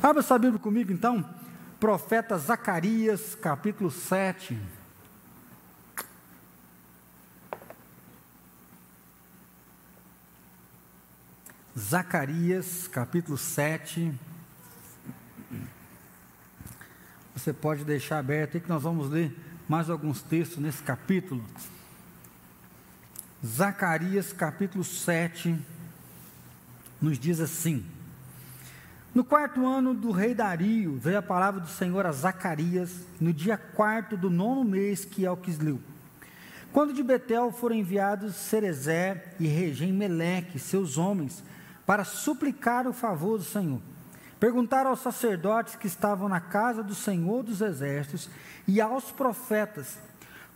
Abra sua Bíblia comigo então, profeta Zacarias, capítulo 7. Zacarias, capítulo 7. Você pode deixar aberto aí que nós vamos ler mais alguns textos nesse capítulo. Zacarias, capítulo 7, nos diz assim: No quarto ano do rei Dario, veio a palavra do Senhor a Zacarias, no dia quarto do nono mês, que é o Quisleu. Quando de Betel foram enviados Cerezé e Regem Meleque, seus homens, para suplicar o favor do Senhor. Perguntaram aos sacerdotes que estavam na casa do Senhor dos Exércitos e aos profetas: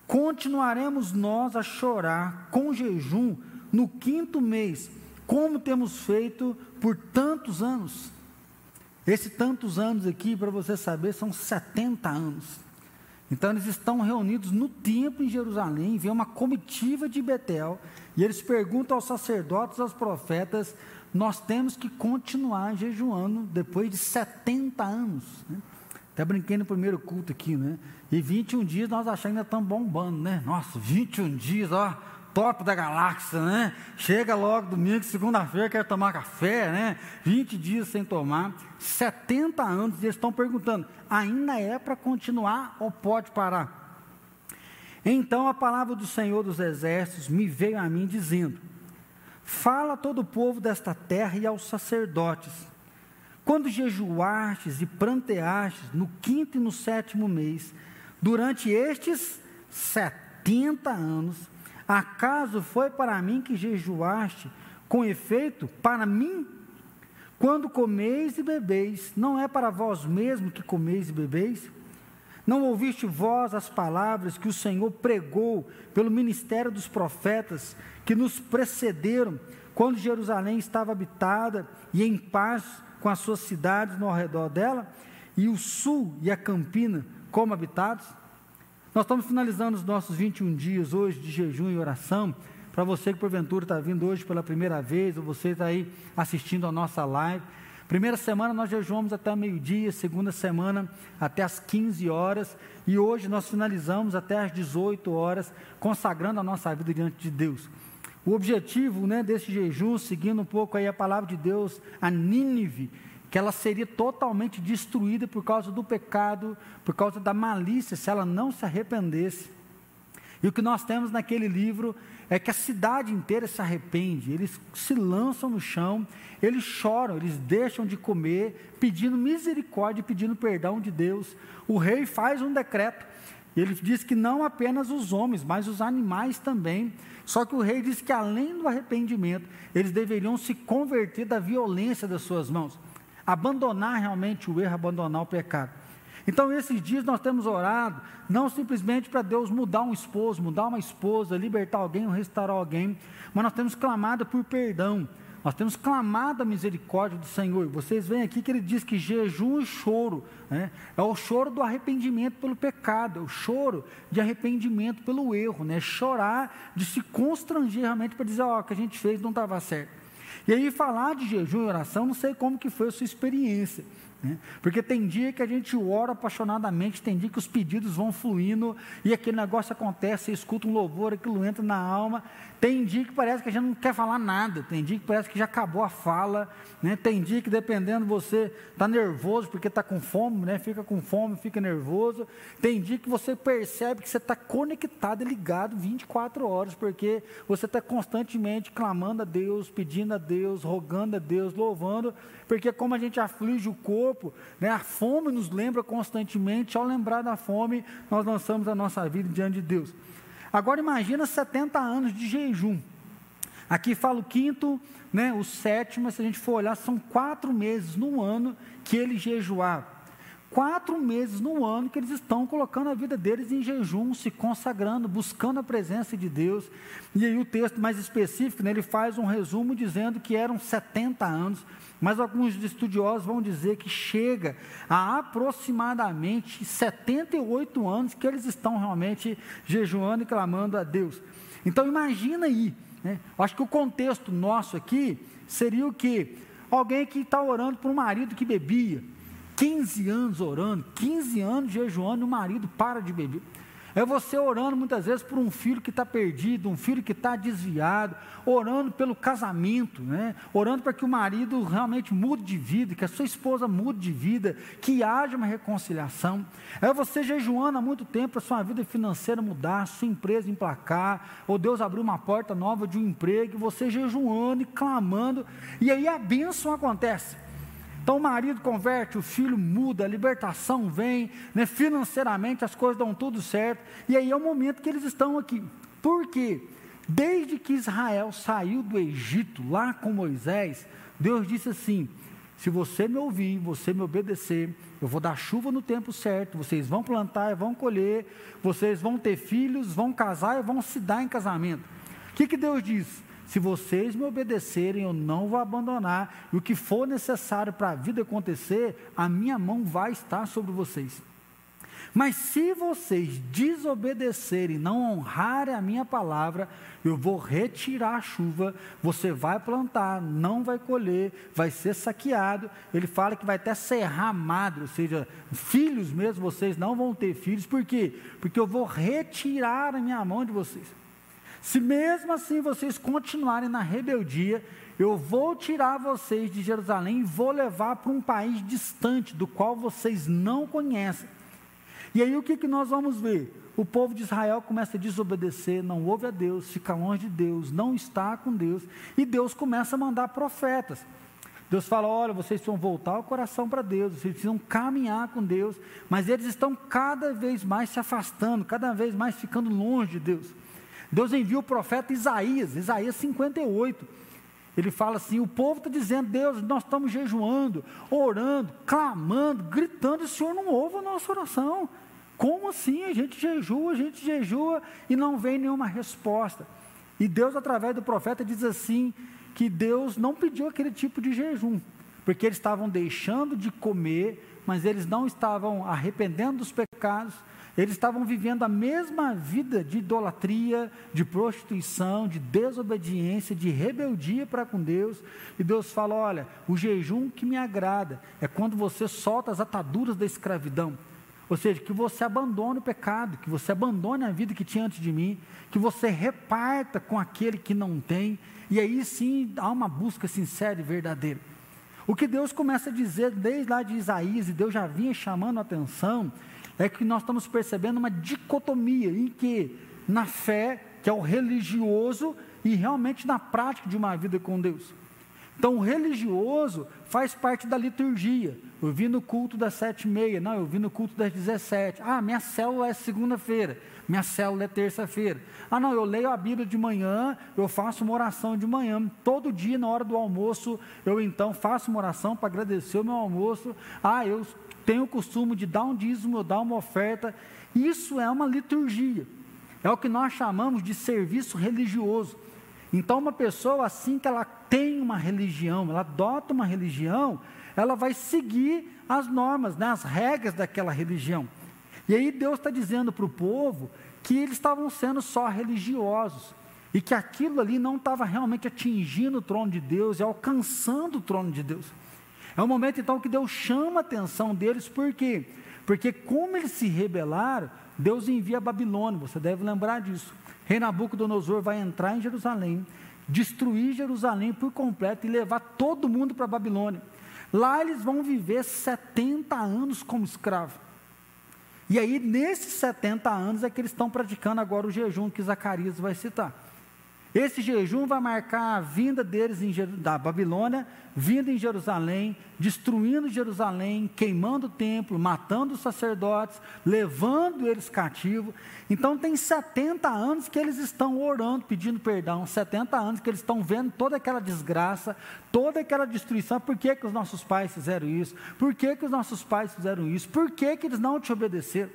Continuaremos nós a chorar com jejum no quinto mês, como temos feito por tantos anos? Esse tantos anos aqui, para você saber, são 70 anos. Então eles estão reunidos no templo em Jerusalém, vem uma comitiva de Betel, e eles perguntam aos sacerdotes, aos profetas, nós temos que continuar jejuando depois de 70 anos. Né? Até brinquei no primeiro culto aqui, né? E 21 dias nós achamos que ainda estamos bombando, né? Nossa, 21 dias, ó, top da galáxia, né? Chega logo domingo, segunda-feira, quer tomar café, né? 20 dias sem tomar, 70 anos, e eles estão perguntando: ainda é para continuar ou pode parar? Então a palavra do Senhor dos Exércitos me veio a mim dizendo: Fala a todo o povo desta terra e aos sacerdotes. Quando jejuastes e pranteastes no quinto e no sétimo mês, durante estes setenta anos, acaso foi para mim que jejuaste, com efeito, para mim? Quando comeis e bebeis, não é para vós mesmo que comeis e bebeis? Não ouviste vós as palavras que o Senhor pregou pelo ministério dos profetas que nos precederam, quando Jerusalém estava habitada e em paz com as suas cidades no redor dela, e o sul e a campina como habitados? Nós estamos finalizando os nossos 21 dias hoje de jejum e oração. Para você que porventura está vindo hoje pela primeira vez, ou você está aí assistindo a nossa live, Primeira semana nós jejuamos até meio-dia, segunda semana até as 15 horas, e hoje nós finalizamos até as 18 horas, consagrando a nossa vida diante de Deus. O objetivo né, desse jejum, seguindo um pouco aí a palavra de Deus, a Nínive, que ela seria totalmente destruída por causa do pecado, por causa da malícia, se ela não se arrependesse. E o que nós temos naquele livro é que a cidade inteira se arrepende, eles se lançam no chão, eles choram, eles deixam de comer, pedindo misericórdia, pedindo perdão de Deus. O rei faz um decreto, ele diz que não apenas os homens, mas os animais também. Só que o rei diz que além do arrependimento, eles deveriam se converter da violência das suas mãos, abandonar realmente o erro, abandonar o pecado. Então, esses dias nós temos orado, não simplesmente para Deus mudar um esposo, mudar uma esposa, libertar alguém ou restaurar alguém, mas nós temos clamado por perdão, nós temos clamado a misericórdia do Senhor. Vocês veem aqui que ele diz que jejum e choro né, é o choro do arrependimento pelo pecado, é o choro de arrependimento pelo erro, né, chorar de se constranger realmente para dizer: Ó, oh, o que a gente fez não estava certo. E aí, falar de jejum e oração, não sei como que foi a sua experiência. Né? Porque tem dia que a gente ora apaixonadamente, tem dia que os pedidos vão fluindo e aquele negócio acontece, você escuta um louvor, aquilo entra na alma. Tem dia que parece que a gente não quer falar nada, tem dia que parece que já acabou a fala, né? tem dia que dependendo você está nervoso porque está com fome, né? fica com fome, fica nervoso. Tem dia que você percebe que você está conectado e ligado 24 horas, porque você está constantemente clamando a Deus, pedindo a Deus, rogando a Deus, louvando, porque como a gente aflige o corpo, né? a fome nos lembra constantemente, ao lembrar da fome, nós lançamos a nossa vida diante de Deus. Agora imagina 70 anos de jejum. Aqui fala o quinto, né, o sétimo, se a gente for olhar, são quatro meses no ano que ele jejuava. Quatro meses no ano que eles estão colocando a vida deles em jejum, se consagrando, buscando a presença de Deus. E aí o texto mais específico, né, ele faz um resumo dizendo que eram 70 anos mas alguns estudiosos vão dizer que chega a aproximadamente 78 anos que eles estão realmente jejuando e clamando a Deus. Então imagina aí, né? acho que o contexto nosso aqui seria o que? Alguém que está orando por um marido que bebia, 15 anos orando, 15 anos jejuando e o marido para de beber. É você orando muitas vezes por um filho que está perdido, um filho que está desviado, orando pelo casamento, né? orando para que o marido realmente mude de vida, que a sua esposa mude de vida, que haja uma reconciliação. É você jejuando há muito tempo para sua vida financeira mudar, sua empresa emplacar, ou Deus abrir uma porta nova de um emprego, e você jejuando e clamando, e aí a bênção acontece. Então o marido converte, o filho muda, a libertação vem, né? financeiramente as coisas dão tudo certo, e aí é o momento que eles estão aqui. Por quê? Desde que Israel saiu do Egito, lá com Moisés, Deus disse assim: se você me ouvir, você me obedecer, eu vou dar chuva no tempo certo, vocês vão plantar e vão colher, vocês vão ter filhos, vão casar e vão se dar em casamento. O que, que Deus diz? Se vocês me obedecerem, eu não vou abandonar. E o que for necessário para a vida acontecer, a minha mão vai estar sobre vocês. Mas se vocês desobedecerem, não honrarem a minha palavra, eu vou retirar a chuva, você vai plantar, não vai colher, vai ser saqueado. Ele fala que vai até serrar madre, ou seja, filhos mesmo, vocês não vão ter filhos, por quê? Porque eu vou retirar a minha mão de vocês. Se mesmo assim vocês continuarem na rebeldia, eu vou tirar vocês de Jerusalém e vou levar para um país distante, do qual vocês não conhecem. E aí o que, que nós vamos ver? O povo de Israel começa a desobedecer, não ouve a Deus, fica longe de Deus, não está com Deus, e Deus começa a mandar profetas. Deus fala: olha, vocês precisam voltar o coração para Deus, vocês precisam caminhar com Deus, mas eles estão cada vez mais se afastando, cada vez mais ficando longe de Deus. Deus envia o profeta Isaías, Isaías 58. Ele fala assim: o povo está dizendo, Deus, nós estamos jejuando, orando, clamando, gritando, e o Senhor não ouve a nossa oração. Como assim? A gente jejua, a gente jejua e não vem nenhuma resposta. E Deus, através do profeta, diz assim: que Deus não pediu aquele tipo de jejum, porque eles estavam deixando de comer, mas eles não estavam arrependendo dos pecados, eles estavam vivendo a mesma vida de idolatria, de prostituição, de desobediência, de rebeldia para com Deus. E Deus fala: olha, o jejum que me agrada é quando você solta as ataduras da escravidão. Ou seja, que você abandone o pecado, que você abandone a vida que tinha antes de mim, que você reparta com aquele que não tem, e aí sim há uma busca sincera e verdadeira. O que Deus começa a dizer desde lá de Isaías, e Deus já vinha chamando a atenção, é que nós estamos percebendo uma dicotomia em que, na fé, que é o religioso, e realmente na prática de uma vida com Deus. Então, o religioso faz parte da liturgia. Eu vi no culto das sete e meia, não, eu vi no culto das dezessete. Ah, minha célula é segunda-feira, minha célula é terça-feira. Ah, não, eu leio a Bíblia de manhã, eu faço uma oração de manhã. Todo dia, na hora do almoço, eu então faço uma oração para agradecer o meu almoço. Ah, eu tenho o costume de dar um dízimo, dar uma oferta. Isso é uma liturgia. É o que nós chamamos de serviço religioso. Então, uma pessoa, assim que ela tem uma religião, ela adota uma religião, ela vai seguir as normas, né, as regras daquela religião. E aí Deus está dizendo para o povo que eles estavam sendo só religiosos e que aquilo ali não estava realmente atingindo o trono de Deus e alcançando o trono de Deus. É um momento então que Deus chama a atenção deles, por quê? Porque como eles se rebelaram, Deus envia a Babilônia, você deve lembrar disso. Rei Nabucodonosor vai entrar em Jerusalém, destruir Jerusalém por completo e levar todo mundo para a Babilônia. Lá eles vão viver 70 anos como escravo. E aí, nesses 70 anos, é que eles estão praticando agora o jejum que Zacarias vai citar. Esse jejum vai marcar a vinda deles em, da Babilônia, vindo em Jerusalém, destruindo Jerusalém, queimando o templo, matando os sacerdotes, levando eles cativos. Então tem 70 anos que eles estão orando, pedindo perdão, 70 anos que eles estão vendo toda aquela desgraça, toda aquela destruição. Por que, que os nossos pais fizeram isso? Por que, que os nossos pais fizeram isso? Por que, que eles não te obedeceram?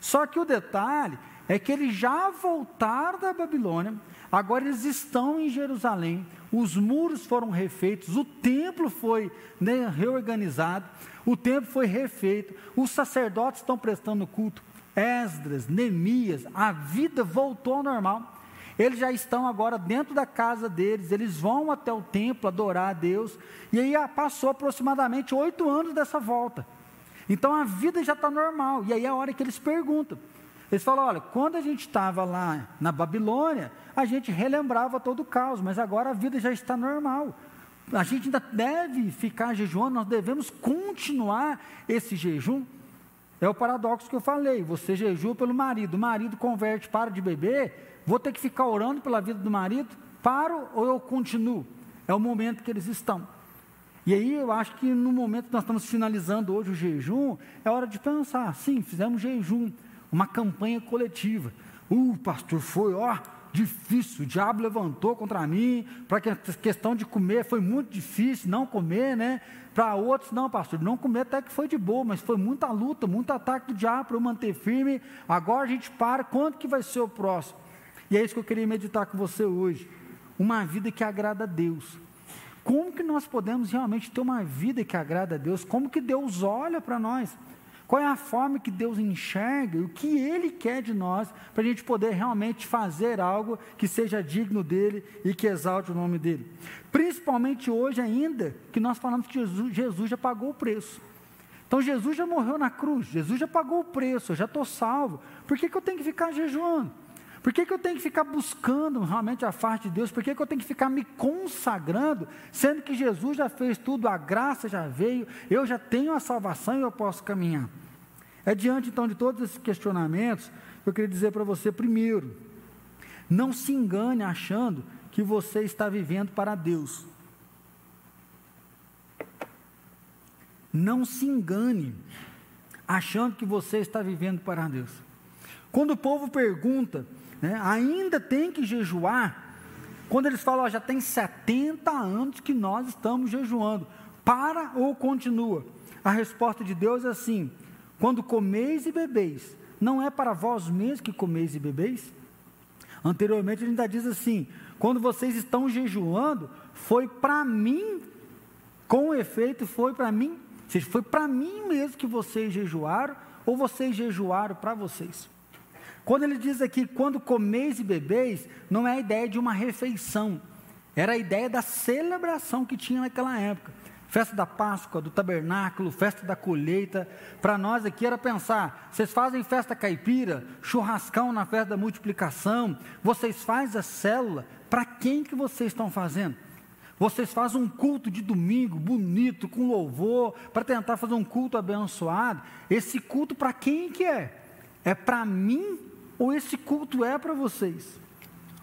Só que o detalhe é que eles já voltaram da Babilônia, Agora eles estão em Jerusalém, os muros foram refeitos, o templo foi né, reorganizado, o templo foi refeito, os sacerdotes estão prestando culto, Esdras, Neemias, a vida voltou ao normal. Eles já estão agora dentro da casa deles, eles vão até o templo adorar a Deus, e aí passou aproximadamente oito anos dessa volta. Então a vida já está normal. E aí é a hora que eles perguntam. Eles falam: olha, quando a gente estava lá na Babilônia, a gente relembrava todo o caos, mas agora a vida já está normal. A gente ainda deve ficar jejuando, nós devemos continuar esse jejum. É o paradoxo que eu falei: você jejua pelo marido, o marido converte, para de beber, vou ter que ficar orando pela vida do marido? Paro ou eu continuo? É o momento que eles estão. E aí eu acho que no momento que nós estamos finalizando hoje o jejum, é hora de pensar, sim, fizemos jejum, uma campanha coletiva. Uh, pastor, foi, ó, difícil, o diabo levantou contra mim, para que a questão de comer foi muito difícil, não comer, né? Para outros, não, pastor, não comer até que foi de boa, mas foi muita luta, muito ataque do diabo para eu manter firme. Agora a gente para, quando que vai ser o próximo? E é isso que eu queria meditar com você hoje. Uma vida que agrada a Deus como que nós podemos realmente ter uma vida que agrada a Deus? Como que Deus olha para nós? Qual é a forma que Deus enxerga? O que Ele quer de nós para a gente poder realmente fazer algo que seja digno dEle e que exalte o nome dEle? Principalmente hoje ainda, que nós falamos que Jesus, Jesus já pagou o preço. Então Jesus já morreu na cruz, Jesus já pagou o preço, eu já estou salvo. Por que, que eu tenho que ficar jejuando? Por que, que eu tenho que ficar buscando realmente a face de Deus? Por que, que eu tenho que ficar me consagrando, sendo que Jesus já fez tudo, a graça já veio, eu já tenho a salvação e eu posso caminhar? É diante então de todos esses questionamentos, eu queria dizer para você, primeiro, não se engane achando que você está vivendo para Deus. Não se engane achando que você está vivendo para Deus. Quando o povo pergunta né, ainda tem que jejuar. Quando eles falam, ó, já tem 70 anos que nós estamos jejuando, para ou continua? A resposta de Deus é assim: quando comeis e bebeis, não é para vós mesmos que comeis e bebeis? Anteriormente ele ainda diz assim: quando vocês estão jejuando, foi para mim, com efeito, foi para mim, ou seja, foi para mim mesmo que vocês jejuaram, ou vocês jejuaram para vocês? Quando ele diz aqui, quando comeis e bebeis, não é a ideia de uma refeição, era a ideia da celebração que tinha naquela época. Festa da Páscoa, do tabernáculo, festa da colheita. Para nós aqui era pensar: vocês fazem festa caipira, churrascão na festa da multiplicação, vocês fazem a célula, para quem que vocês estão fazendo? Vocês fazem um culto de domingo bonito, com louvor, para tentar fazer um culto abençoado. Esse culto para quem que é? É para mim ou esse culto é para vocês?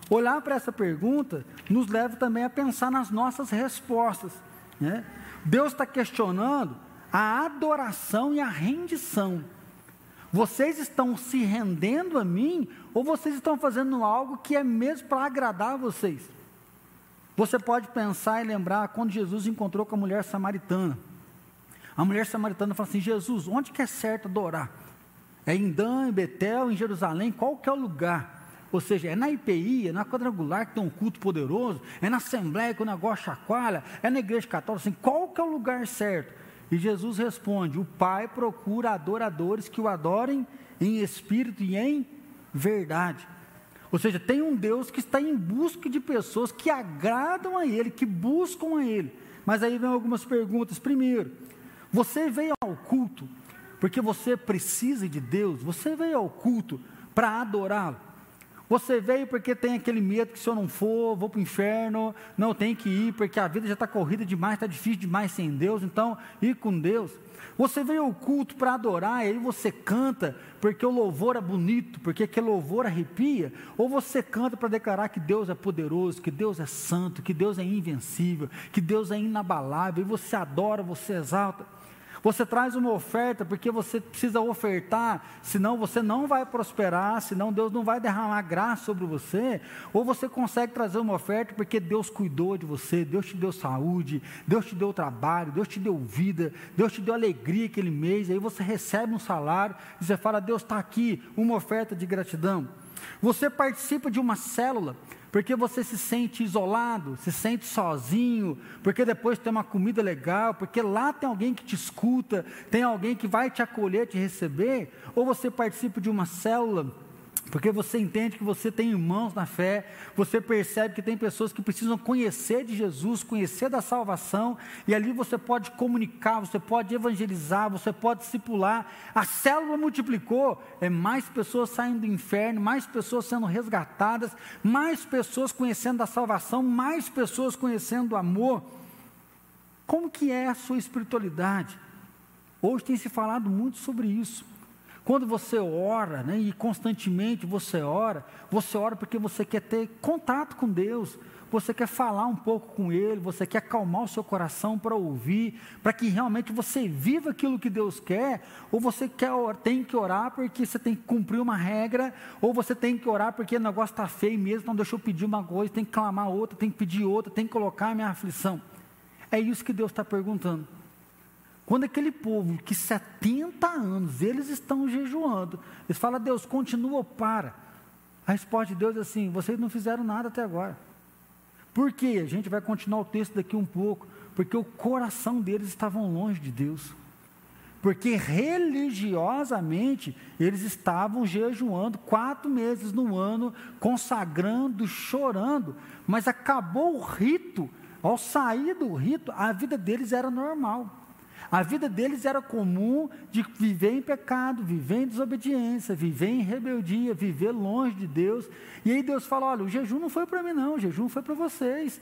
Olhar para essa pergunta nos leva também a pensar nas nossas respostas. Né? Deus está questionando a adoração e a rendição. Vocês estão se rendendo a mim ou vocês estão fazendo algo que é mesmo para agradar a vocês? Você pode pensar e lembrar quando Jesus encontrou com a mulher samaritana. A mulher samaritana falou assim: Jesus, onde que é certo adorar? É em Dan, em Betel, em Jerusalém, qual que é o lugar? Ou seja, é na IPI, é na quadrangular que tem um culto poderoso, é na Assembleia que o negócio chacoalha, é na igreja católica, assim, qual que é o lugar certo? E Jesus responde: o Pai procura adoradores que o adorem em espírito e em verdade. Ou seja, tem um Deus que está em busca de pessoas que agradam a Ele, que buscam a Ele. Mas aí vem algumas perguntas. Primeiro, você veio ao culto porque você precisa de Deus, você veio ao culto para adorá-lo. Você veio porque tem aquele medo que se eu não for, vou para o inferno, não tem que ir, porque a vida já está corrida demais, está difícil demais sem Deus, então ir com Deus. Você veio ao culto para adorar, e aí você canta porque o louvor é bonito, porque aquele louvor arrepia, ou você canta para declarar que Deus é poderoso, que Deus é santo, que Deus é invencível, que Deus é inabalável, e você adora, você exalta. Você traz uma oferta porque você precisa ofertar, senão você não vai prosperar, senão Deus não vai derramar graça sobre você. Ou você consegue trazer uma oferta porque Deus cuidou de você, Deus te deu saúde, Deus te deu trabalho, Deus te deu vida, Deus te deu alegria aquele mês. Aí você recebe um salário e você fala: Deus está aqui, uma oferta de gratidão. Você participa de uma célula porque você se sente isolado, se sente sozinho, porque depois tem uma comida legal, porque lá tem alguém que te escuta, tem alguém que vai te acolher, te receber, ou você participa de uma célula Porque você entende que você tem irmãos na fé, você percebe que tem pessoas que precisam conhecer de Jesus, conhecer da salvação, e ali você pode comunicar, você pode evangelizar, você pode discipular. A célula multiplicou, é mais pessoas saindo do inferno, mais pessoas sendo resgatadas, mais pessoas conhecendo da salvação, mais pessoas conhecendo o amor. Como que é a sua espiritualidade? Hoje tem se falado muito sobre isso. Quando você ora, né, e constantemente você ora, você ora porque você quer ter contato com Deus, você quer falar um pouco com Ele, você quer acalmar o seu coração para ouvir, para que realmente você viva aquilo que Deus quer, ou você quer, tem que orar porque você tem que cumprir uma regra, ou você tem que orar porque o negócio está feio mesmo, não deixa eu pedir uma coisa, tem que clamar outra, tem que pedir outra, tem que colocar a minha aflição. É isso que Deus está perguntando. Quando aquele povo que 70 anos eles estão jejuando, eles falam, Deus, continua para? A resposta de Deus é assim: vocês não fizeram nada até agora. Por quê? A gente vai continuar o texto daqui um pouco. Porque o coração deles estavam longe de Deus. Porque religiosamente eles estavam jejuando quatro meses no ano, consagrando, chorando, mas acabou o rito. Ao sair do rito, a vida deles era normal. A vida deles era comum de viver em pecado, viver em desobediência, viver em rebeldia, viver longe de Deus. E aí Deus fala: olha, o jejum não foi para mim, não, o jejum foi para vocês.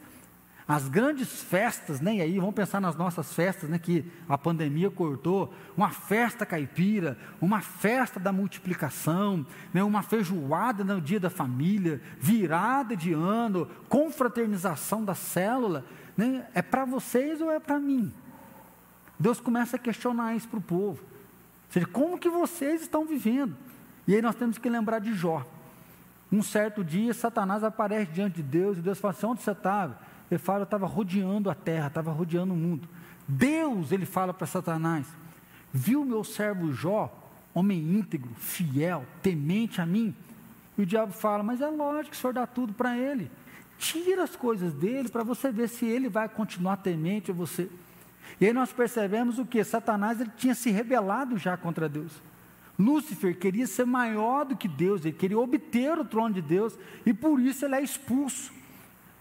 As grandes festas, né, aí, vamos pensar nas nossas festas, né, que a pandemia cortou, uma festa caipira, uma festa da multiplicação, né, uma feijoada no dia da família, virada de ano, confraternização da célula, né, é para vocês ou é para mim? Deus começa a questionar isso para o povo. Ou seja, como que vocês estão vivendo? E aí nós temos que lembrar de Jó. Um certo dia, Satanás aparece diante de Deus e Deus fala assim: onde você estava? Ele fala: eu estava rodeando a terra, estava rodeando o mundo. Deus, ele fala para Satanás: viu meu servo Jó, homem íntegro, fiel, temente a mim? E o diabo fala: mas é lógico que o senhor dá tudo para ele. Tira as coisas dele para você ver se ele vai continuar temente a você. E aí nós percebemos o que? Satanás ele tinha se rebelado já contra Deus. Lúcifer queria ser maior do que Deus, ele queria obter o trono de Deus, e por isso ele é expulso.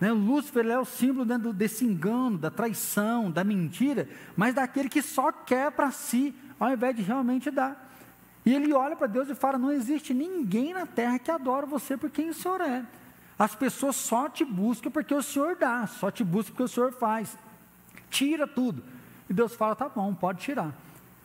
Né? Lúcifer é o símbolo né, desse engano, da traição, da mentira, mas daquele que só quer para si, ao invés de realmente dar. E ele olha para Deus e fala: Não existe ninguém na terra que adora você por quem o Senhor é. As pessoas só te buscam porque o Senhor dá, só te buscam porque o Senhor faz. Tira tudo. E Deus fala: tá bom, pode tirar.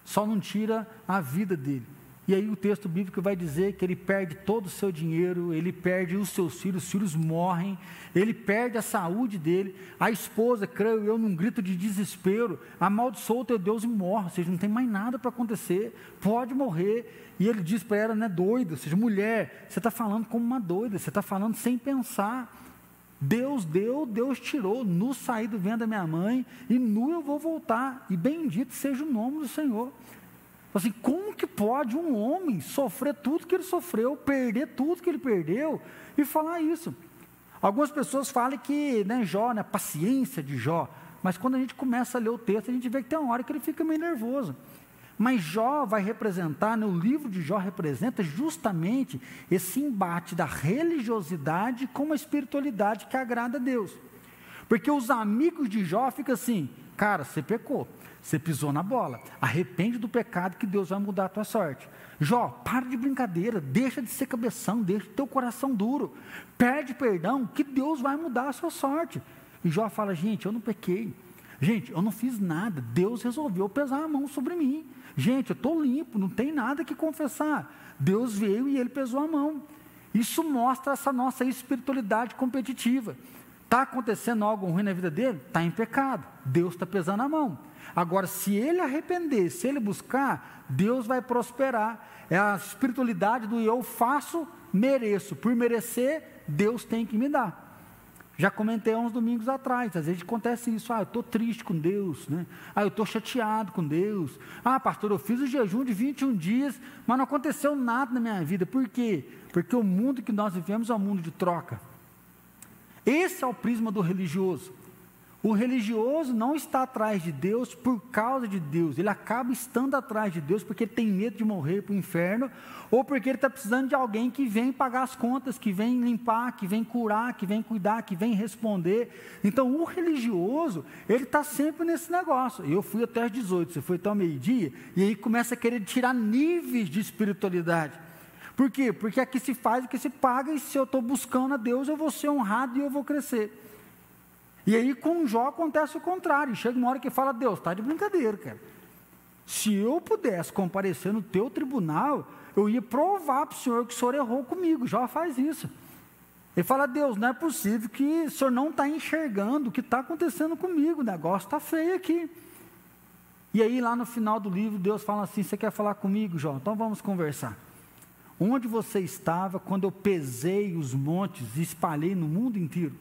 Só não tira a vida dele. E aí o texto bíblico vai dizer que ele perde todo o seu dinheiro, ele perde os seus filhos, os filhos morrem, ele perde a saúde dele, a esposa, creio eu, num grito de desespero, amaldiçoou o teu Deus e morre, ou seja, não tem mais nada para acontecer, pode morrer. E ele diz para ela, né, doida, ou seja, mulher, você está falando como uma doida, você está falando sem pensar. Deus deu, Deus tirou, nu saí do vento da minha mãe, e nu eu vou voltar, e bendito seja o nome do Senhor. Assim, como que pode um homem sofrer tudo que ele sofreu, perder tudo que ele perdeu, e falar isso? Algumas pessoas falam que né, Jó, né, paciência de Jó, mas quando a gente começa a ler o texto, a gente vê que tem uma hora que ele fica meio nervoso. Mas Jó vai representar, né, livro de Jó representa justamente esse embate da religiosidade com a espiritualidade que agrada a Deus. Porque os amigos de Jó ficam assim, cara, você pecou, você pisou na bola, arrepende do pecado que Deus vai mudar a tua sorte. Jó, para de brincadeira, deixa de ser cabeção, deixa o coração duro, pede perdão, que Deus vai mudar a sua sorte. E Jó fala, gente, eu não pequei, gente, eu não fiz nada, Deus resolveu pesar a mão sobre mim. Gente, eu estou limpo, não tem nada que confessar. Deus veio e ele pesou a mão. Isso mostra essa nossa espiritualidade competitiva. Está acontecendo algo ruim na vida dele? Está em pecado. Deus está pesando a mão. Agora, se ele arrepender, se ele buscar, Deus vai prosperar. É a espiritualidade do eu faço, mereço. Por merecer, Deus tem que me dar. Já comentei há uns domingos atrás, às vezes acontece isso, ah, eu estou triste com Deus, né? ah, eu estou chateado com Deus, ah, pastor, eu fiz o jejum de 21 dias, mas não aconteceu nada na minha vida, por quê? Porque o mundo que nós vivemos é um mundo de troca, esse é o prisma do religioso, O religioso não está atrás de Deus por causa de Deus, ele acaba estando atrás de Deus porque tem medo de morrer para o inferno, ou porque ele está precisando de alguém que vem pagar as contas, que vem limpar, que vem curar, que vem cuidar, que vem responder. Então, o religioso, ele está sempre nesse negócio. Eu fui até as 18, você foi até o meio-dia, e aí começa a querer tirar níveis de espiritualidade. Por quê? Porque aqui se faz o que se paga, e se eu estou buscando a Deus, eu vou ser honrado e eu vou crescer. E aí com Jó acontece o contrário. Chega uma hora que fala, Deus, está de brincadeira, cara. Se eu pudesse comparecer no teu tribunal, eu ia provar para o Senhor que o Senhor errou comigo. Jó faz isso. Ele fala, Deus, não é possível que o Senhor não está enxergando o que está acontecendo comigo, o negócio está feio aqui. E aí lá no final do livro, Deus fala assim, você quer falar comigo, Jó? Então vamos conversar. Onde você estava quando eu pesei os montes e espalhei no mundo inteiro?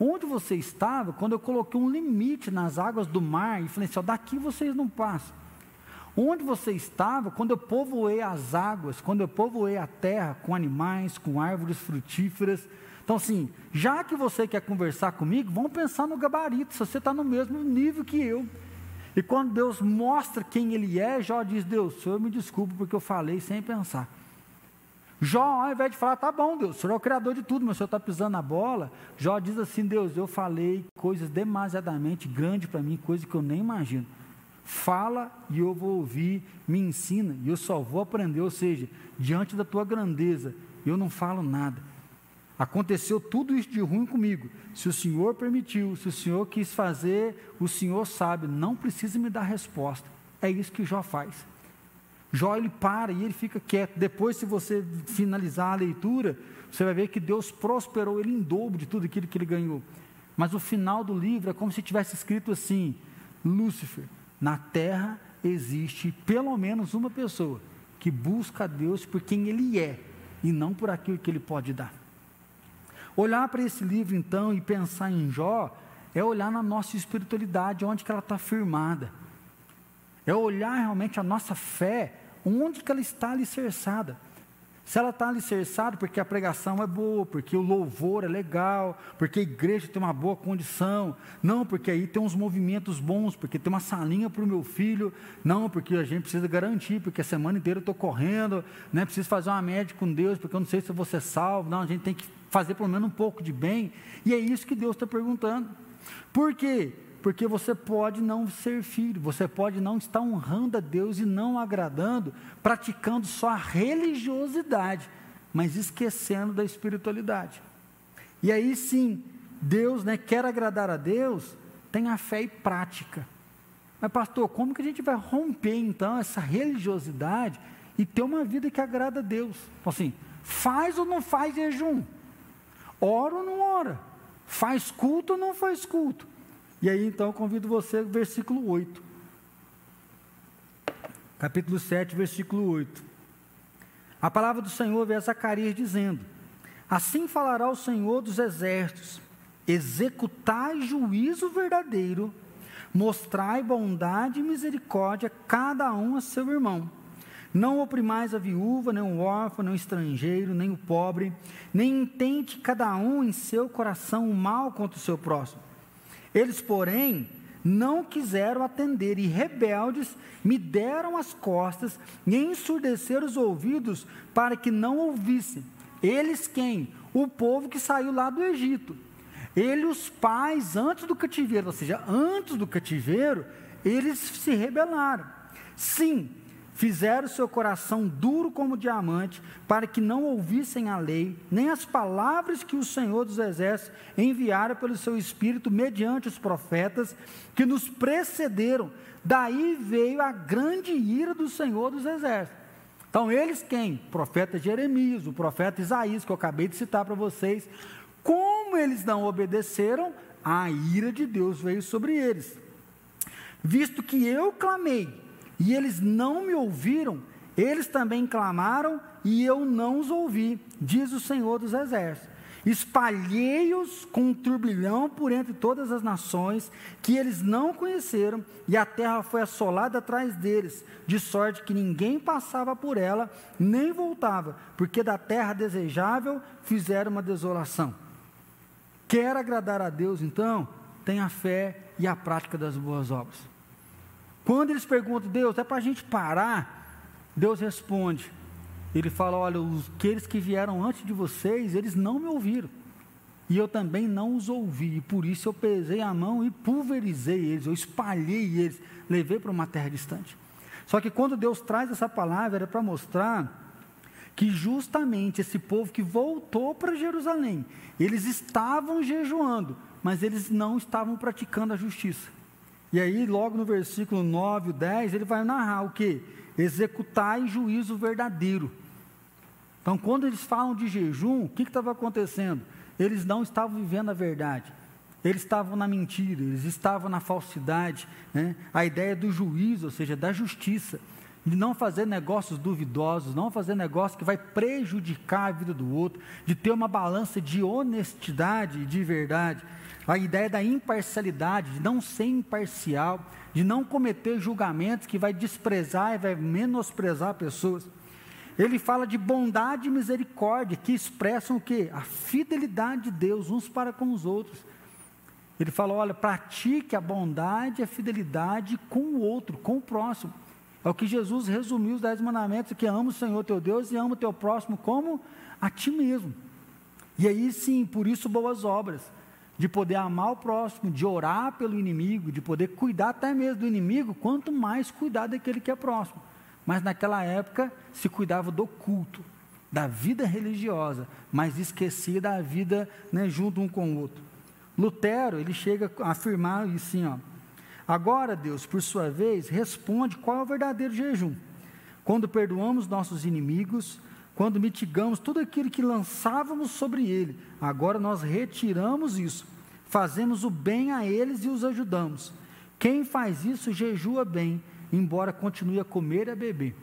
Onde você estava quando eu coloquei um limite nas águas do mar e falei assim: ó, daqui vocês não passam? Onde você estava quando eu povoei as águas, quando eu povoei a terra com animais, com árvores frutíferas? Então, assim, já que você quer conversar comigo, vamos pensar no gabarito, se você está no mesmo nível que eu. E quando Deus mostra quem Ele é, Jó diz: Deus, Senhor, me desculpe porque eu falei sem pensar. Jó, ao invés de falar, tá bom, Deus, o Senhor é o Criador de tudo, mas o Senhor está pisando na bola. Jó diz assim: Deus, eu falei coisas demasiadamente grandes para mim, coisas que eu nem imagino. Fala e eu vou ouvir, me ensina e eu só vou aprender. Ou seja, diante da tua grandeza, eu não falo nada. Aconteceu tudo isso de ruim comigo. Se o Senhor permitiu, se o Senhor quis fazer, o Senhor sabe, não precisa me dar resposta. É isso que Jó faz. Jó ele para e ele fica quieto. Depois, se você finalizar a leitura, você vai ver que Deus prosperou ele em dobro de tudo aquilo que ele ganhou. Mas o final do livro é como se tivesse escrito assim: Lúcifer, na terra existe pelo menos uma pessoa que busca a Deus por quem ele é e não por aquilo que ele pode dar. Olhar para esse livro então e pensar em Jó é olhar na nossa espiritualidade, onde que ela está firmada é olhar realmente a nossa fé, onde que ela está alicerçada. Se ela está alicerçada porque a pregação é boa, porque o louvor é legal, porque a igreja tem uma boa condição, não porque aí tem uns movimentos bons, porque tem uma salinha para o meu filho, não porque a gente precisa garantir, porque a semana inteira eu estou correndo, né, preciso fazer uma média com Deus, porque eu não sei se eu vou ser salvo, não, a gente tem que fazer pelo menos um pouco de bem, e é isso que Deus está perguntando. Por quê? Porque você pode não ser filho, você pode não estar honrando a Deus e não agradando, praticando só a religiosidade, mas esquecendo da espiritualidade. E aí sim, Deus né, quer agradar a Deus, tem a fé e prática. Mas, pastor, como que a gente vai romper então essa religiosidade e ter uma vida que agrada a Deus? Então, assim, faz ou não faz jejum? Ora ou não ora? Faz culto ou não faz culto? E aí então convido você, versículo 8. Capítulo 7, versículo 8. A palavra do Senhor veio a Zacarias dizendo: Assim falará o Senhor dos exércitos: executai juízo verdadeiro, mostrai bondade e misericórdia cada um a seu irmão. Não oprimais a viúva, nem o órfão, nem o estrangeiro, nem o pobre, nem intente cada um em seu coração o mal contra o seu próximo. Eles, porém, não quiseram atender e rebeldes me deram as costas e ensurdeceram os ouvidos para que não ouvissem. Eles quem? O povo que saiu lá do Egito. Ele, os pais, antes do cativeiro, ou seja, antes do cativeiro, eles se rebelaram. Sim, fizeram seu coração duro como diamante, para que não ouvissem a lei, nem as palavras que o Senhor dos Exércitos enviara pelo seu Espírito mediante os profetas que nos precederam. Daí veio a grande ira do Senhor dos Exércitos. Então, eles quem? O profeta Jeremias, o profeta Isaías, que eu acabei de citar para vocês. Como eles não obedeceram, a ira de Deus veio sobre eles. Visto que eu clamei, e eles não me ouviram, eles também clamaram e eu não os ouvi, diz o Senhor dos Exércitos. Espalhei-os com um turbilhão por entre todas as nações que eles não conheceram, e a terra foi assolada atrás deles, de sorte que ninguém passava por ela, nem voltava, porque da terra desejável fizeram uma desolação. Quer agradar a Deus, então? tem a fé e a prática das boas obras. Quando eles perguntam, Deus, é para a gente parar? Deus responde. Ele fala: Olha, os, aqueles que vieram antes de vocês, eles não me ouviram. E eu também não os ouvi, e por isso eu pesei a mão e pulverizei eles, eu espalhei eles, levei para uma terra distante. Só que quando Deus traz essa palavra, era para mostrar que justamente esse povo que voltou para Jerusalém, eles estavam jejuando, mas eles não estavam praticando a justiça. E aí, logo no versículo 9, 10, ele vai narrar o que? Executar juízo verdadeiro. Então, quando eles falam de jejum, o que estava acontecendo? Eles não estavam vivendo a verdade. Eles estavam na mentira, eles estavam na falsidade. Né? A ideia do juízo, ou seja, da justiça, de não fazer negócios duvidosos, não fazer negócio que vai prejudicar a vida do outro, de ter uma balança de honestidade e de verdade. A ideia da imparcialidade, de não ser imparcial, de não cometer julgamentos que vai desprezar e vai menosprezar pessoas. Ele fala de bondade e misericórdia, que expressam o quê? A fidelidade de Deus uns para com os outros. Ele fala: olha, pratique a bondade e a fidelidade com o outro, com o próximo. É o que Jesus resumiu os dez mandamentos, que ama o Senhor teu Deus e ama o teu próximo como a ti mesmo. E aí sim, por isso boas obras, de poder amar o próximo, de orar pelo inimigo, de poder cuidar até mesmo do inimigo, quanto mais cuidar daquele que é próximo. Mas naquela época se cuidava do culto, da vida religiosa, mas esquecia da vida né, junto um com o outro. Lutero, ele chega a afirmar assim, ó. Agora, Deus, por sua vez, responde qual é o verdadeiro jejum. Quando perdoamos nossos inimigos, quando mitigamos tudo aquilo que lançávamos sobre ele, agora nós retiramos isso, fazemos o bem a eles e os ajudamos. Quem faz isso jejua bem, embora continue a comer e a beber.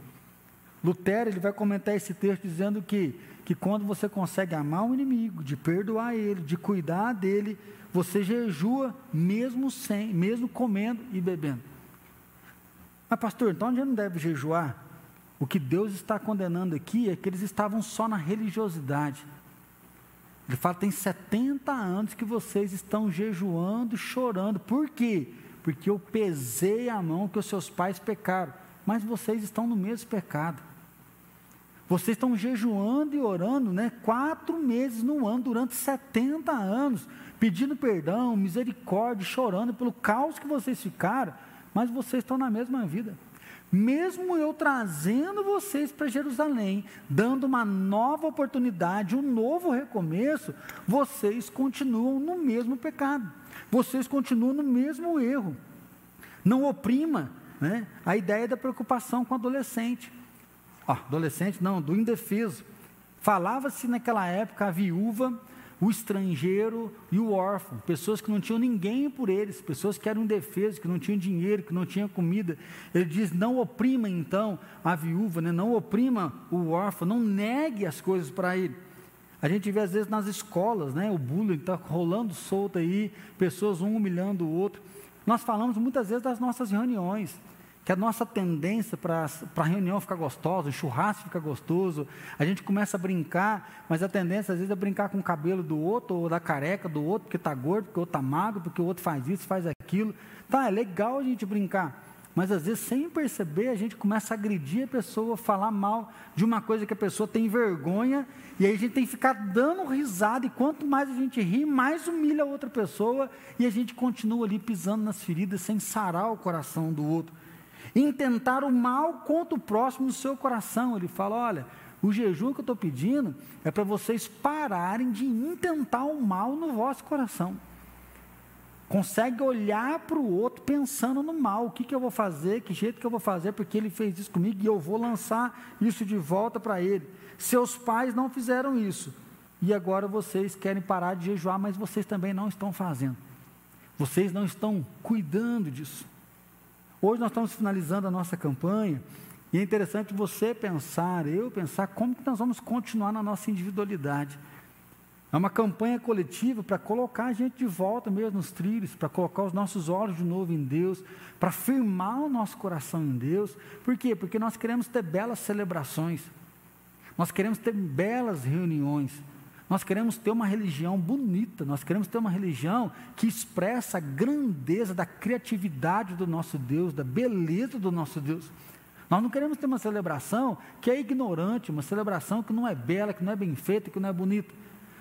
Lutero ele vai comentar esse texto dizendo que, que quando você consegue amar o inimigo, de perdoar ele, de cuidar dele, você jejua mesmo sem, mesmo comendo e bebendo. Mas pastor, então a gente não deve jejuar? O que Deus está condenando aqui é que eles estavam só na religiosidade. Ele fala: tem 70 anos que vocês estão jejuando, chorando. Por quê? porque eu pesei a mão que os seus pais pecaram, mas vocês estão no mesmo pecado. Vocês estão jejuando e orando, né? Quatro meses no ano, durante 70 anos, pedindo perdão, misericórdia, chorando pelo caos que vocês ficaram, mas vocês estão na mesma vida. Mesmo eu trazendo vocês para Jerusalém, dando uma nova oportunidade, um novo recomeço, vocês continuam no mesmo pecado vocês continuam no mesmo erro. Não oprima né, a ideia da preocupação com o adolescente. Oh, adolescente não, do indefeso. Falava-se naquela época a viúva, o estrangeiro e o órfão, pessoas que não tinham ninguém por eles, pessoas que eram indefesas, que não tinham dinheiro, que não tinham comida. Ele diz: não oprima então a viúva, né? não oprima o órfão, não negue as coisas para ele. A gente vê às vezes nas escolas, né, o bullying está rolando solto aí, pessoas um humilhando o outro. Nós falamos muitas vezes das nossas reuniões, que a nossa tendência para a reunião ficar gostosa, o churrasco fica gostoso, a gente começa a brincar, mas a tendência às vezes é brincar com o cabelo do outro, ou da careca do outro, porque está gordo, porque o outro está magro, porque o outro faz isso, faz aquilo. Tá, é legal a gente brincar, mas às vezes, sem perceber, a gente começa a agredir a pessoa, falar mal de uma coisa que a pessoa tem vergonha, e aí a gente tem que ficar dando risada, e quanto mais a gente ri, mais humilha a outra pessoa, e a gente continua ali pisando nas feridas, sem sarar o coração do outro. Intentar o mal contra o próximo no seu coração. Ele fala: olha, o jejum que eu estou pedindo é para vocês pararem de intentar o mal no vosso coração consegue olhar para o outro pensando no mal, o que, que eu vou fazer, que jeito que eu vou fazer, porque ele fez isso comigo e eu vou lançar isso de volta para ele. Seus pais não fizeram isso e agora vocês querem parar de jejuar, mas vocês também não estão fazendo. Vocês não estão cuidando disso. Hoje nós estamos finalizando a nossa campanha e é interessante você pensar, eu pensar, como que nós vamos continuar na nossa individualidade. É uma campanha coletiva para colocar a gente de volta mesmo nos trilhos, para colocar os nossos olhos de novo em Deus, para firmar o nosso coração em Deus. Por quê? Porque nós queremos ter belas celebrações, nós queremos ter belas reuniões, Nós queremos ter uma religião bonita, nós queremos ter uma religião que expressa a grandeza da criatividade do nosso Deus, da beleza do nosso Deus. Nós não queremos ter uma celebração que é ignorante, uma celebração que não é bela, que não é bem feita, que não é bonita.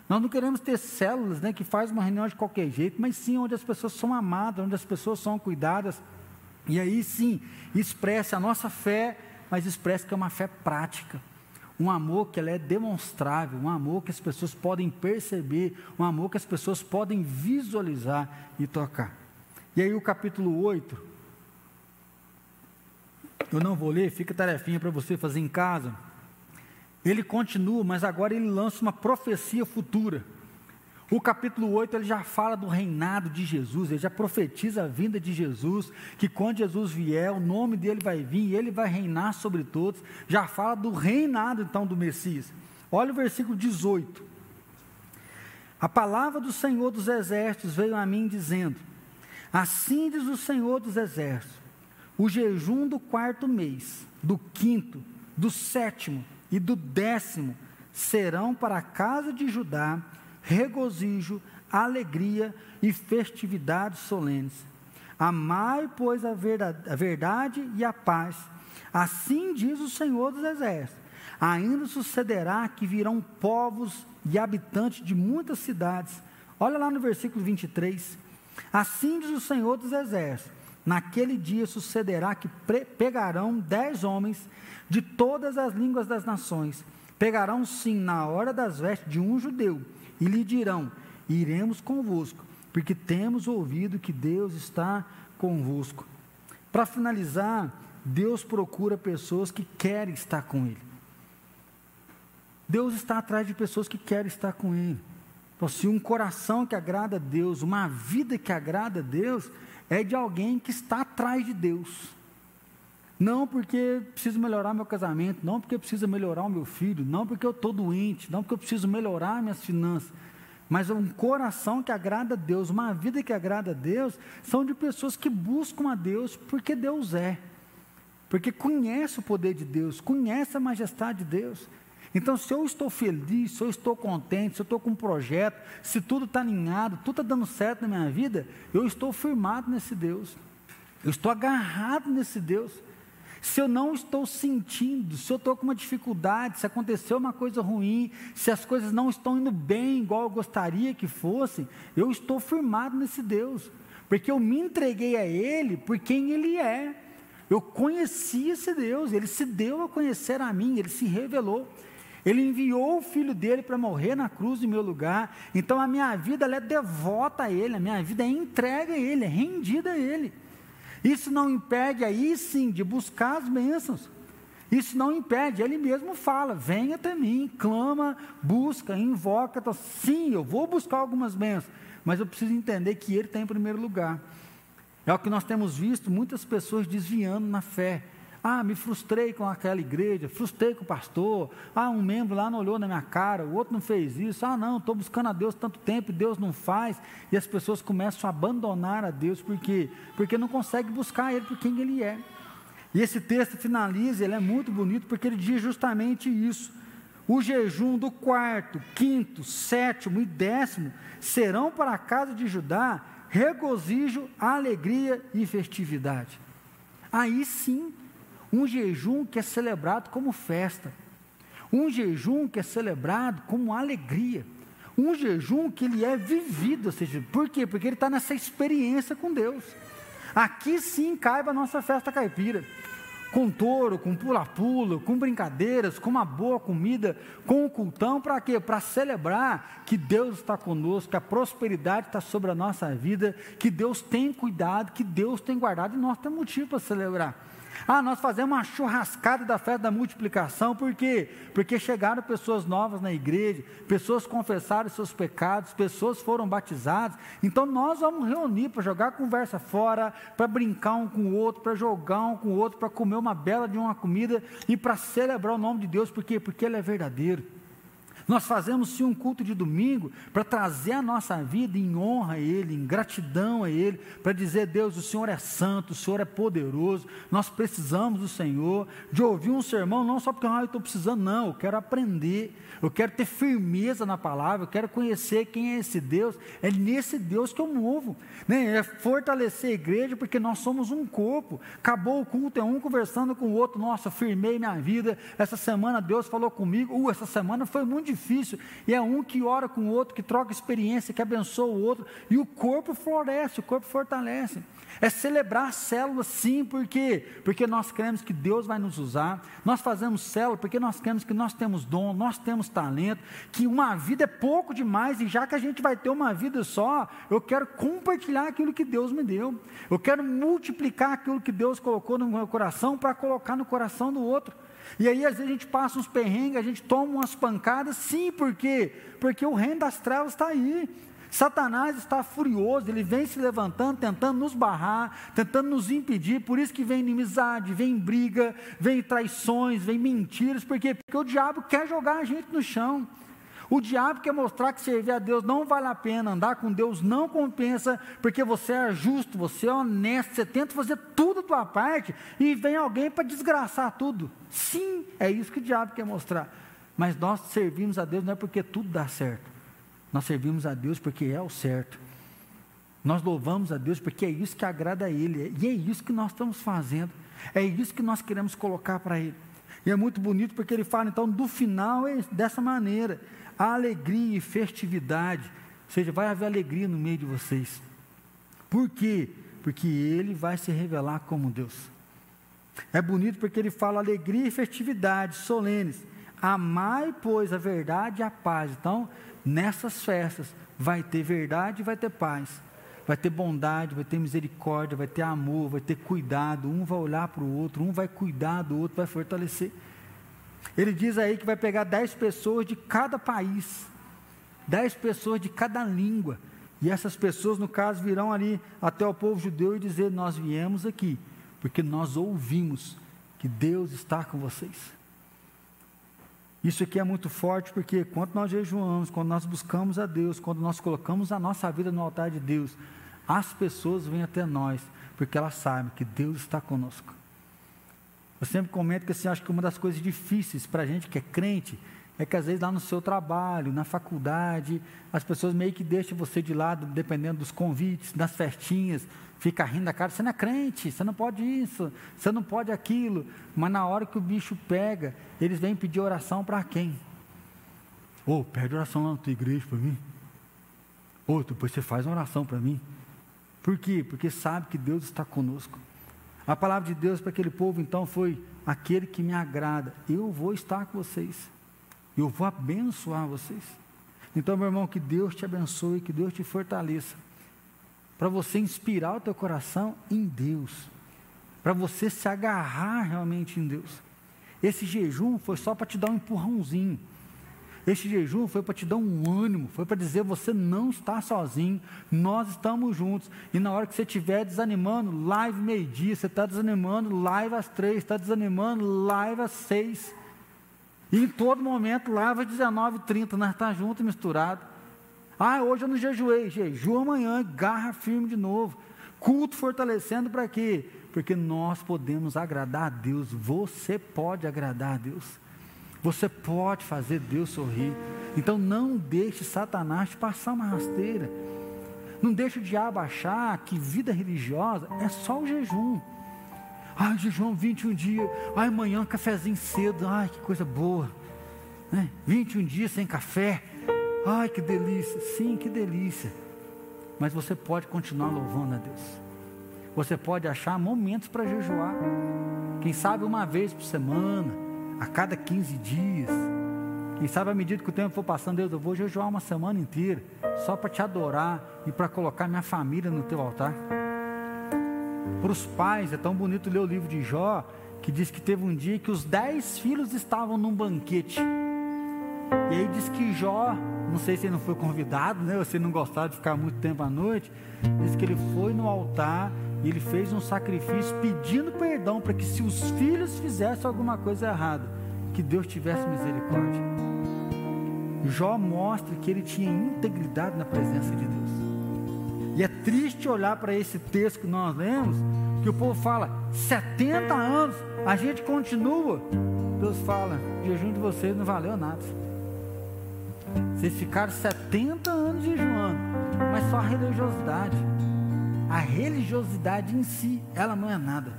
Nós não queremos ter células né, que faz uma reunião de qualquer jeito, mas sim onde as pessoas são amadas, onde as pessoas são cuidadas. E aí sim, expressa a nossa fé, mas expressa que é uma fé prática. Um amor que é demonstrável, um amor que as pessoas podem perceber, um amor que as pessoas podem visualizar e tocar. E aí o capítulo 8, eu não vou ler, fica tarefinha para você fazer em casa. Ele continua, mas agora ele lança uma profecia futura. O capítulo 8 ele já fala do reinado de Jesus, ele já profetiza a vinda de Jesus, que quando Jesus vier, o nome dele vai vir e ele vai reinar sobre todos. Já fala do reinado então do Messias. Olha o versículo 18. A palavra do Senhor dos exércitos veio a mim dizendo: Assim diz o Senhor dos exércitos: o jejum do quarto mês, do quinto, do sétimo e do décimo serão para a casa de Judá regozijo, alegria e festividades solenes. Amai, pois, a verdade, e a paz. Assim diz o Senhor dos Exércitos. Ainda sucederá que virão povos e habitantes de muitas cidades. Olha lá no versículo 23. Assim diz o Senhor dos Exércitos Naquele dia sucederá que pegarão dez homens de todas as línguas das nações, pegarão sim na hora das vestes de um judeu, e lhe dirão: Iremos convosco, porque temos ouvido que Deus está convosco. Para finalizar, Deus procura pessoas que querem estar com Ele. Deus está atrás de pessoas que querem estar com Ele. Então, se um coração que agrada a Deus, uma vida que agrada a Deus, é de alguém que está atrás de Deus. Não porque preciso melhorar meu casamento, não porque preciso melhorar o meu filho, não porque eu estou doente, não porque eu preciso melhorar minhas finanças, mas um coração que agrada a Deus, uma vida que agrada a Deus, são de pessoas que buscam a Deus porque Deus é, porque conhece o poder de Deus, conhece a majestade de Deus. Então, se eu estou feliz, se eu estou contente, se eu estou com um projeto, se tudo está alinhado, tudo está dando certo na minha vida, eu estou firmado nesse Deus. Eu estou agarrado nesse Deus. Se eu não estou sentindo, se eu estou com uma dificuldade, se aconteceu uma coisa ruim, se as coisas não estão indo bem igual eu gostaria que fossem, eu estou firmado nesse Deus. Porque eu me entreguei a Ele por quem Ele é. Eu conheci esse Deus, Ele se deu a conhecer a mim, Ele se revelou. Ele enviou o filho dele para morrer na cruz em meu lugar. Então a minha vida é devota a Ele, a minha vida é entregue a Ele, é rendida a Ele. Isso não impede aí sim de buscar as bênçãos. Isso não impede, ele mesmo fala: venha até mim, clama, busca, invoca. Então, sim, eu vou buscar algumas bênçãos, mas eu preciso entender que ele está em primeiro lugar. É o que nós temos visto muitas pessoas desviando na fé. Ah, me frustrei com aquela igreja, frustrei com o pastor. Ah, um membro lá não olhou na minha cara, o outro não fez isso. Ah, não, estou buscando a Deus tanto tempo e Deus não faz. E as pessoas começam a abandonar a Deus, por quê? Porque não conseguem buscar Ele por quem Ele é. E esse texto finaliza, ele é muito bonito, porque ele diz justamente isso. O jejum do quarto, quinto, sétimo e décimo serão para a casa de Judá regozijo, alegria e festividade. Aí sim um jejum que é celebrado como festa. Um jejum que é celebrado como alegria. Um jejum que ele é vivido, ou seja, por quê? Porque ele está nessa experiência com Deus. Aqui sim caiba a nossa festa caipira. Com touro, com pula-pula, com brincadeiras, com uma boa comida, com o cultão, para quê? Para celebrar que Deus está conosco, que a prosperidade está sobre a nossa vida, que Deus tem cuidado, que Deus tem guardado, e nós temos motivo para celebrar. Ah, nós fazemos uma churrascada da festa da multiplicação, por quê? Porque chegaram pessoas novas na igreja, pessoas confessaram seus pecados, pessoas foram batizadas. Então nós vamos reunir para jogar conversa fora, para brincar um com o outro, para jogar um com o outro, para comer uma bela de uma comida e para celebrar o nome de Deus, por quê? Porque Ele é verdadeiro. Nós fazemos sim um culto de domingo para trazer a nossa vida em honra a Ele, em gratidão a Ele, para dizer: Deus, o Senhor é santo, o Senhor é poderoso, nós precisamos do Senhor, de ouvir um sermão, não só porque ah, eu estou precisando, não, eu quero aprender, eu quero ter firmeza na palavra, eu quero conhecer quem é esse Deus, é nesse Deus que eu movo, né? é fortalecer a igreja, porque nós somos um corpo, acabou o culto, é um conversando com o outro, nossa, firmei minha vida, essa semana Deus falou comigo, uh, essa semana foi muito difícil, e é um que ora com o outro, que troca experiência, que abençoa o outro, e o corpo floresce, o corpo fortalece. É celebrar a célula sim, por quê? Porque nós cremos que Deus vai nos usar, nós fazemos célula porque nós cremos que nós temos dom, nós temos talento, que uma vida é pouco demais, e já que a gente vai ter uma vida só, eu quero compartilhar aquilo que Deus me deu, eu quero multiplicar aquilo que Deus colocou no meu coração para colocar no coração do outro. E aí, às vezes, a gente passa uns perrengues, a gente toma umas pancadas, sim, por quê? Porque o reino das trevas está aí. Satanás está furioso, ele vem se levantando, tentando nos barrar, tentando nos impedir, por isso que vem inimizade, vem briga, vem traições, vem mentiras, por quê? Porque o diabo quer jogar a gente no chão. O diabo quer mostrar que servir a Deus não vale a pena, andar com Deus não compensa, porque você é justo, você é honesto, você tenta fazer tudo a tua parte e vem alguém para desgraçar tudo. Sim, é isso que o diabo quer mostrar. Mas nós servimos a Deus não é porque tudo dá certo. Nós servimos a Deus porque é o certo. Nós louvamos a Deus porque é isso que agrada a Ele. E é isso que nós estamos fazendo. É isso que nós queremos colocar para Ele. E é muito bonito porque ele fala então do final é dessa maneira alegria e festividade, ou seja, vai haver alegria no meio de vocês. Por quê? Porque ele vai se revelar como Deus. É bonito porque ele fala alegria e festividade solenes. Amai, pois, a verdade e a paz. Então, nessas festas, vai ter verdade e vai ter paz. Vai ter bondade, vai ter misericórdia, vai ter amor, vai ter cuidado. Um vai olhar para o outro, um vai cuidar do outro, vai fortalecer. Ele diz aí que vai pegar dez pessoas de cada país, dez pessoas de cada língua. E essas pessoas, no caso, virão ali até o povo judeu e dizer: Nós viemos aqui, porque nós ouvimos que Deus está com vocês. Isso aqui é muito forte porque quando nós jejuamos, quando nós buscamos a Deus, quando nós colocamos a nossa vida no altar de Deus, as pessoas vêm até nós, porque elas sabem que Deus está conosco. Eu sempre comento que assim, acho que uma das coisas difíceis para a gente que é crente é que às vezes lá no seu trabalho, na faculdade, as pessoas meio que deixam você de lado, dependendo dos convites, das festinhas, fica rindo da cara, você não é crente, você não pode isso, você não pode aquilo, mas na hora que o bicho pega, eles vêm pedir oração para quem? Ô, oh, pede oração lá na tua igreja para mim. Ô, oh, depois você faz uma oração para mim. Por quê? Porque sabe que Deus está conosco. A palavra de Deus para aquele povo então foi: aquele que me agrada, eu vou estar com vocês, eu vou abençoar vocês. Então, meu irmão, que Deus te abençoe, que Deus te fortaleça, para você inspirar o teu coração em Deus, para você se agarrar realmente em Deus. Esse jejum foi só para te dar um empurrãozinho. Este jejum foi para te dar um ânimo, foi para dizer: você não está sozinho, nós estamos juntos. E na hora que você estiver desanimando, live meio-dia, você está desanimando, live às três, está desanimando, live às seis. E em todo momento, live às 19h30, nós estamos tá juntos e misturados. Ah, hoje eu não jejuei, jejum amanhã, garra firme de novo. Culto fortalecendo para quê? Porque nós podemos agradar a Deus, você pode agradar a Deus. Você pode fazer Deus sorrir. Então não deixe Satanás te passar uma rasteira. Não deixe o diabo achar que vida religiosa é só o jejum. Ai, jejum 21 dias. Ai, amanhã cafezinho cedo. Ai, que coisa boa. Né? 21 dias sem café. Ai, que delícia. Sim, que delícia. Mas você pode continuar louvando a Deus. Você pode achar momentos para jejuar. Quem sabe uma vez por semana a cada 15 dias. Quem sabe à medida que o tempo for passando, Deus, eu vou jejuar uma semana inteira, só para te adorar e para colocar minha família no teu altar. Para os pais, é tão bonito ler o livro de Jó, que diz que teve um dia que os dez filhos estavam num banquete. E aí diz que Jó, não sei se ele não foi convidado, né, ou se ele não gostava de ficar muito tempo à noite, diz que ele foi no altar e ele fez um sacrifício pedindo perdão para que se os filhos fizessem alguma coisa errada, que Deus tivesse misericórdia. Jó mostra que ele tinha integridade na presença de Deus. E é triste olhar para esse texto que nós lemos, que o povo fala, 70 anos, a gente continua. Deus fala, o jejum de vocês não valeu nada. Vocês ficaram 70 anos jejuando, mas só religiosidade. A religiosidade em si, ela não é nada.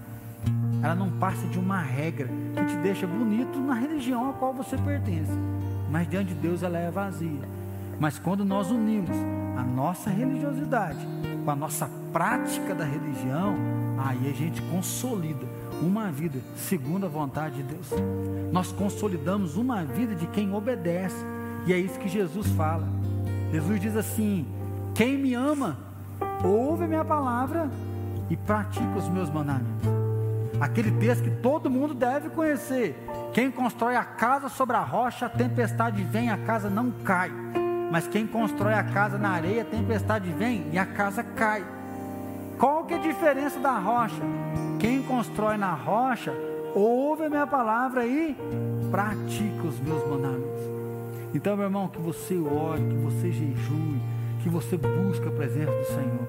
Ela não passa de uma regra que te deixa bonito na religião a qual você pertence. Mas diante de Deus ela é vazia. Mas quando nós unimos a nossa religiosidade com a nossa prática da religião, aí a gente consolida uma vida segundo a vontade de Deus. Nós consolidamos uma vida de quem obedece. E é isso que Jesus fala. Jesus diz assim: Quem me ama, ouve a minha palavra e pratica os meus mandamentos. Aquele texto que todo mundo deve conhecer. Quem constrói a casa sobre a rocha, a tempestade vem, a casa não cai. Mas quem constrói a casa na areia, a tempestade vem e a casa cai. Qual que é a diferença da rocha? Quem constrói na rocha, ouve a minha palavra e pratica os meus mandamentos. Então, meu irmão, que você ore, que você jejue, que você busque a presença do Senhor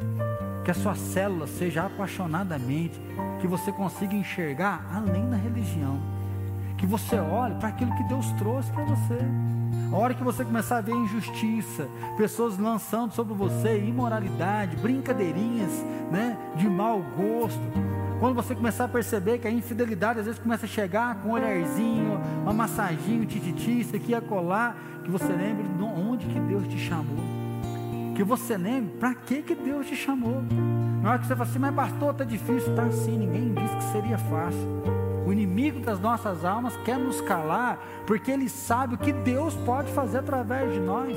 que a sua célula seja apaixonadamente, que você consiga enxergar além da religião, que você olhe para aquilo que Deus trouxe para você. A hora que você começar a ver injustiça, pessoas lançando sobre você imoralidade, brincadeirinhas, né, de mau gosto. Quando você começar a perceber que a infidelidade às vezes começa a chegar com um olharzinho, uma massaginho, tititi, isso aqui a colar, que você lembre de onde que Deus te chamou que você lembre para que, que Deus te chamou. Na hora que você fala assim, mas pastor, está difícil, está assim, ninguém disse que seria fácil. O inimigo das nossas almas quer nos calar, porque ele sabe o que Deus pode fazer através de nós.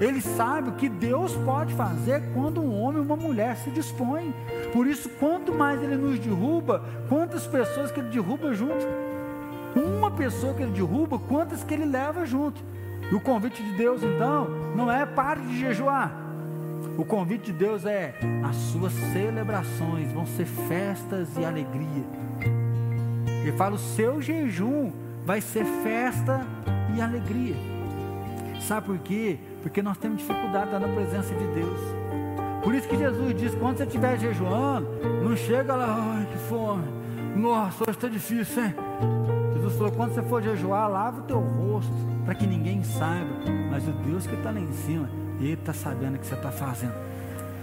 Ele sabe o que Deus pode fazer quando um homem ou uma mulher se dispõe. Por isso, quanto mais ele nos derruba, quantas pessoas que ele derruba junto. Uma pessoa que ele derruba, quantas que ele leva junto. E o convite de Deus, então, não é pare de jejuar. O convite de Deus é as suas celebrações vão ser festas e alegria. Ele fala: o seu jejum vai ser festa e alegria. Sabe por quê? Porque nós temos dificuldade na presença de Deus. Por isso que Jesus diz: quando você estiver jejuando, não chega lá, ai que fome, nossa, hoje está difícil, hein? Jesus falou: quando você for jejuar, lava o teu rosto, para que ninguém saiba. Mas o Deus que está lá em cima, Ele está sabendo o que você está fazendo.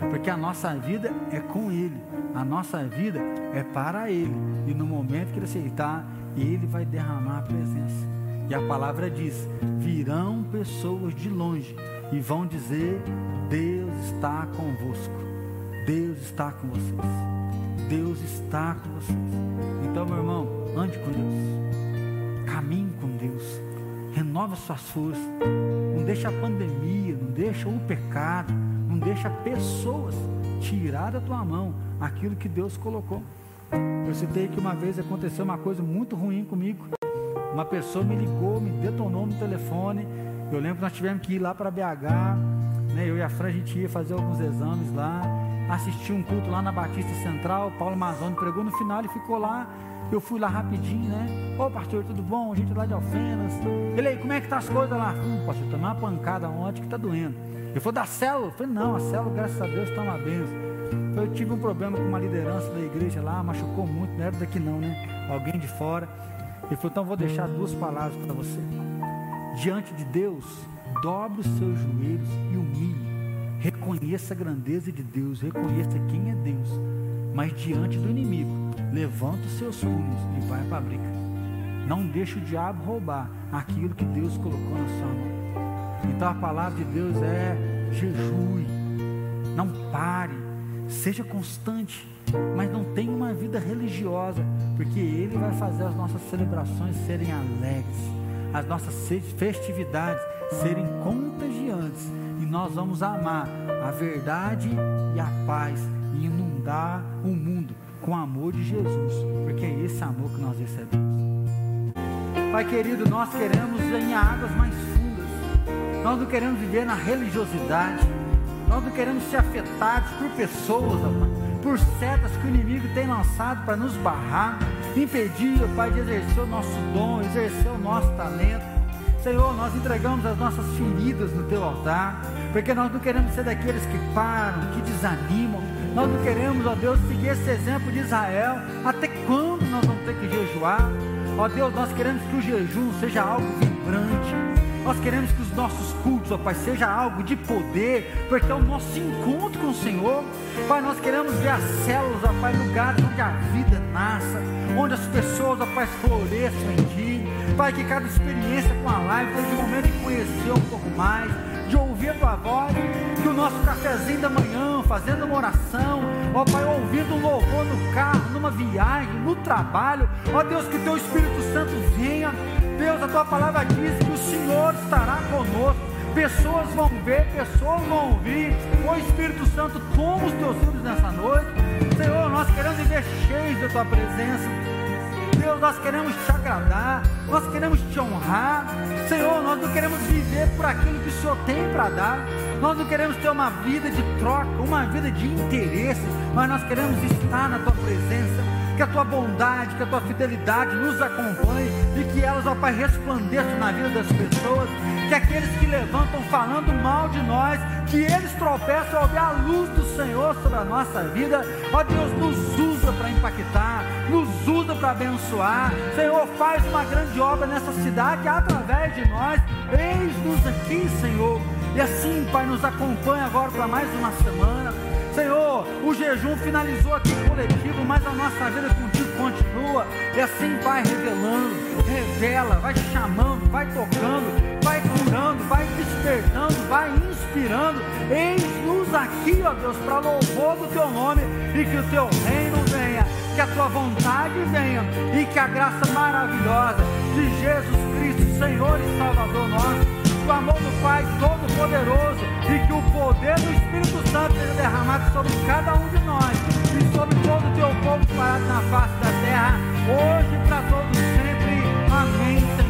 Porque a nossa vida é com Ele, a nossa vida é para Ele. E no momento que Ele aceitar, Ele vai derramar a presença. E a palavra diz: virão pessoas de longe e vão dizer: Deus está convosco. Deus está com vocês. Deus está com vocês. Então, meu irmão, ande com Deus. Renova suas forças. Não deixa a pandemia, não deixa o pecado, não deixa pessoas tirar da tua mão aquilo que Deus colocou. Eu citei que uma vez aconteceu uma coisa muito ruim comigo. Uma pessoa me ligou, me detonou no telefone. Eu lembro que nós tivemos que ir lá para BH. Né? Eu e a Fran, a gente ia fazer alguns exames lá. Assisti um culto lá na Batista Central. Paulo Mazoni pregou no final, ele ficou lá eu fui lá rapidinho, né? Ô pastor, tudo bom? A gente lá de Alfenas. Ele aí, como é que tá as coisas lá? Hum, pastor, tomei uma pancada ontem que tá doendo. Ele falou da célula. Eu falei, não, a célula, graças a Deus, está uma benção. Eu tive um problema com uma liderança da igreja lá, machucou muito, não era daqui não, né? Alguém de fora. Ele falou, então vou deixar duas palavras para você. Diante de Deus, dobre os seus joelhos e humilhe. Reconheça a grandeza de Deus, reconheça quem é Deus. Mas diante do inimigo, levanta os seus punhos e vai para a briga. Não deixe o diabo roubar aquilo que Deus colocou na sua mão. Então a palavra de Deus é jejue, não pare, seja constante, mas não tenha uma vida religiosa, porque Ele vai fazer as nossas celebrações serem alegres, as nossas festividades serem contagiantes, e nós vamos amar a verdade e a paz e inundar o mundo com o amor de Jesus, porque é esse amor que nós recebemos. Pai querido, nós queremos em águas mais fundas, nós não queremos viver na religiosidade, nós não queremos ser afetados por pessoas, por setas que o inimigo tem lançado para nos barrar, impedir, Pai, de exercer o nosso dom, exercer o nosso talento. Senhor, nós entregamos as nossas feridas no teu altar, porque nós não queremos ser daqueles que param, que desanimam. Nós não queremos, ó Deus, seguir esse exemplo de Israel. Até quando nós vamos ter que jejuar? Ó Deus, nós queremos que o jejum seja algo vibrante nós queremos que os nossos cultos, ó Pai, seja algo de poder, porque é o nosso encontro com o Senhor. Pai, nós queremos ver as células, ó Pai, lugares onde a vida nasça, onde as pessoas, ó Pai, floresçam em Ti. Pai, que cada experiência com a live seja um momento de conhecer um pouco mais, de ouvir a Tua voz, nosso cafezinho da manhã, fazendo uma oração, ó Pai, ouvindo um louvor no carro, numa viagem, no trabalho, ó Deus, que Teu Espírito Santo venha Deus, a tua palavra diz que o Senhor estará conosco. Pessoas vão ver, pessoas vão ouvir. O Espírito Santo, toma os teus filhos nessa noite. Senhor, nós queremos viver cheios da tua presença. Deus, nós queremos te agradar, nós queremos te honrar. Senhor, nós não queremos viver por aquilo que o Senhor tem para dar. Nós não queremos ter uma vida de troca, uma vida de interesse, mas nós queremos estar na tua presença que a tua bondade, que a tua fidelidade nos acompanhe e que elas, ó Pai, resplandeçam na vida das pessoas, que aqueles que levantam falando mal de nós, que eles tropeçam ao ver a luz do Senhor sobre a nossa vida, ó Deus, nos usa para impactar, nos usa para abençoar, Senhor, faz uma grande obra nessa cidade através de nós, eis-nos aqui, Senhor, e assim, Pai, nos acompanha agora para mais uma semana. Senhor, o jejum finalizou aqui coletivo, mas a nossa vida contigo continua. E assim vai revelando, revela, vai chamando, vai tocando, vai curando, vai despertando, vai inspirando. Eis-nos aqui, ó Deus, para louvor do teu nome e que o teu reino venha, que a tua vontade venha e que a graça maravilhosa de Jesus Cristo, Senhor e Salvador nosso o amor do Pai Todo-Poderoso e que o poder do Espírito Santo seja derramado sobre cada um de nós e sobre todo o teu povo parado na face da terra, hoje e para todos sempre. Amém.